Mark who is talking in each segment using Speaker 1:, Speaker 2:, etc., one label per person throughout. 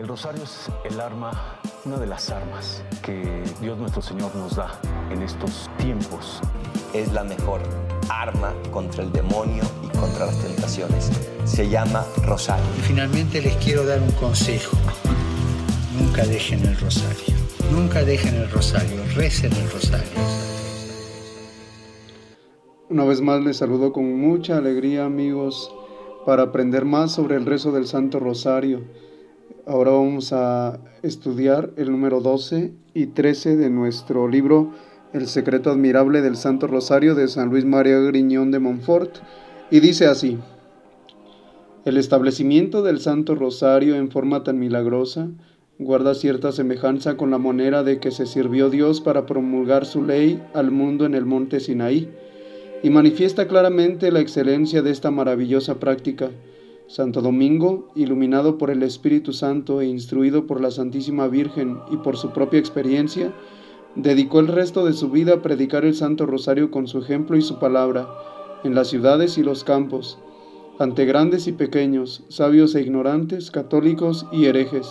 Speaker 1: El rosario es el arma, una de las armas que Dios nuestro Señor nos da en estos tiempos.
Speaker 2: Es la mejor arma contra el demonio y contra las tentaciones. Se llama rosario.
Speaker 3: Y finalmente les quiero dar un consejo. Nunca dejen el rosario. Nunca dejen el rosario. Recen el rosario.
Speaker 4: Una vez más les saludo con mucha alegría amigos para aprender más sobre el rezo del Santo Rosario. Ahora vamos a estudiar el número 12 y 13 de nuestro libro El secreto admirable del Santo Rosario de San Luis María Griñón de Montfort y dice así. El establecimiento del Santo Rosario en forma tan milagrosa guarda cierta semejanza con la manera de que se sirvió Dios para promulgar su ley al mundo en el monte Sinaí y manifiesta claramente la excelencia de esta maravillosa práctica. Santo Domingo, iluminado por el Espíritu Santo e instruido por la Santísima Virgen y por su propia experiencia, dedicó el resto de su vida a predicar el Santo Rosario con su ejemplo y su palabra, en las ciudades y los campos, ante grandes y pequeños, sabios e ignorantes, católicos y herejes.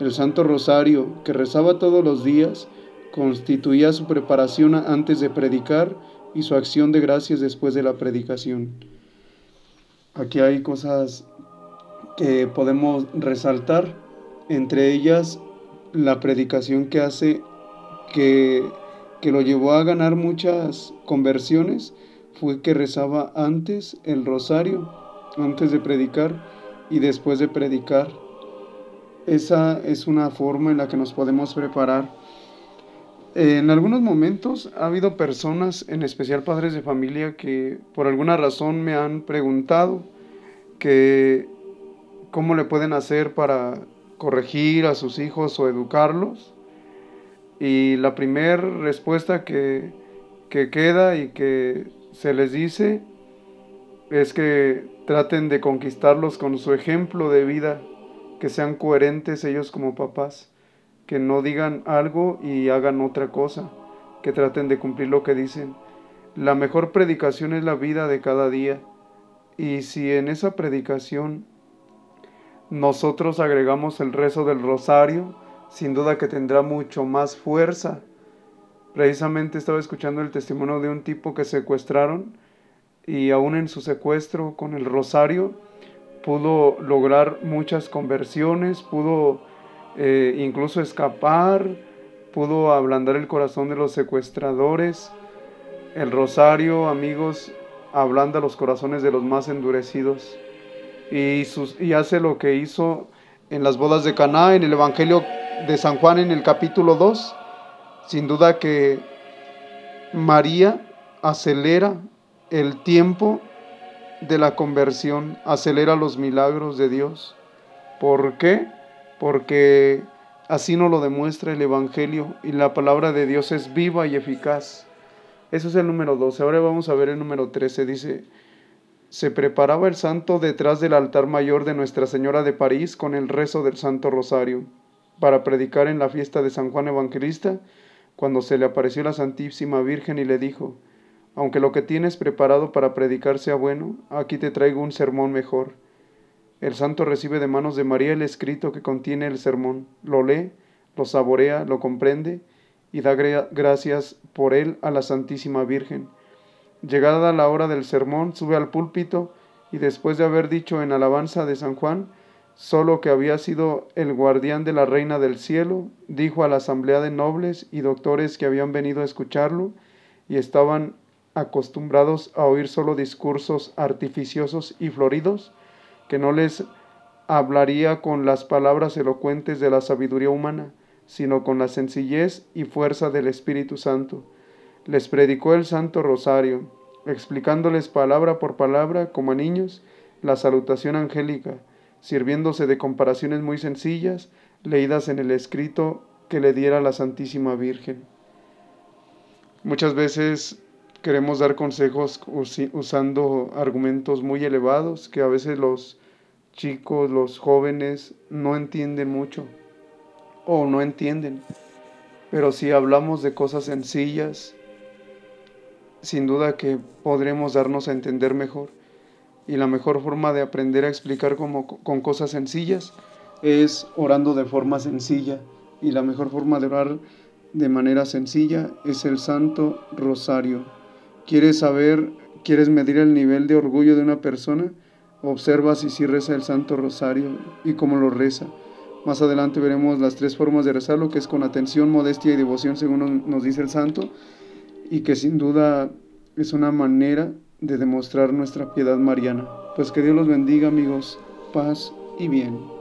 Speaker 4: El Santo Rosario, que rezaba todos los días, constituía su preparación antes de predicar y su acción de gracias después de la predicación. Aquí hay cosas que podemos resaltar, entre ellas la predicación que hace que, que lo llevó a ganar muchas conversiones fue que rezaba antes el rosario, antes de predicar y después de predicar. Esa es una forma en la que nos podemos preparar en algunos momentos ha habido personas, en especial padres de familia, que por alguna razón me han preguntado cómo le pueden hacer para corregir a sus hijos o educarlos. Y la primera respuesta que, que queda y que se les dice es que traten de conquistarlos con su ejemplo de vida, que sean coherentes ellos como papás que no digan algo y hagan otra cosa, que traten de cumplir lo que dicen. La mejor predicación es la vida de cada día. Y si en esa predicación nosotros agregamos el rezo del rosario, sin duda que tendrá mucho más fuerza. Precisamente estaba escuchando el testimonio de un tipo que secuestraron y aún en su secuestro con el rosario pudo lograr muchas conversiones, pudo eh, incluso escapar, pudo ablandar el corazón de los secuestradores. El rosario, amigos, ablanda los corazones de los más endurecidos y, y hace lo que hizo en las bodas de Caná, en el Evangelio de San Juan en el capítulo 2. Sin duda que María acelera el tiempo de la conversión, acelera los milagros de Dios. ¿Por qué? Porque así nos lo demuestra el Evangelio y la palabra de Dios es viva y eficaz. Eso es el número 12. Ahora vamos a ver el número 13. Dice, se preparaba el santo detrás del altar mayor de Nuestra Señora de París con el rezo del Santo Rosario para predicar en la fiesta de San Juan Evangelista, cuando se le apareció la Santísima Virgen y le dijo, aunque lo que tienes preparado para predicar sea bueno, aquí te traigo un sermón mejor el santo recibe de manos de María el escrito que contiene el sermón, lo lee, lo saborea, lo comprende y da gracias por él a la Santísima Virgen. Llegada la hora del sermón, sube al púlpito y después de haber dicho en alabanza de San Juan, solo que había sido el guardián de la Reina del Cielo, dijo a la asamblea de nobles y doctores que habían venido a escucharlo y estaban acostumbrados a oír solo discursos artificiosos y floridos, que no les hablaría con las palabras elocuentes de la sabiduría humana, sino con la sencillez y fuerza del Espíritu Santo. Les predicó el Santo Rosario, explicándoles palabra por palabra, como a niños, la salutación angélica, sirviéndose de comparaciones muy sencillas, leídas en el escrito que le diera la Santísima Virgen. Muchas veces queremos dar consejos usando argumentos muy elevados que a veces los chicos, los jóvenes no entienden mucho o no entienden. Pero si hablamos de cosas sencillas, sin duda que podremos darnos a entender mejor. Y la mejor forma de aprender a explicar como, con cosas sencillas es orando de forma sencilla. Y la mejor forma de orar de manera sencilla es el Santo Rosario. ¿Quieres saber, quieres medir el nivel de orgullo de una persona? Observa si sí reza el Santo Rosario y cómo lo reza. Más adelante veremos las tres formas de rezarlo, que es con atención, modestia y devoción, según nos dice el santo, y que sin duda es una manera de demostrar nuestra piedad mariana. Pues que Dios los bendiga amigos, paz y bien.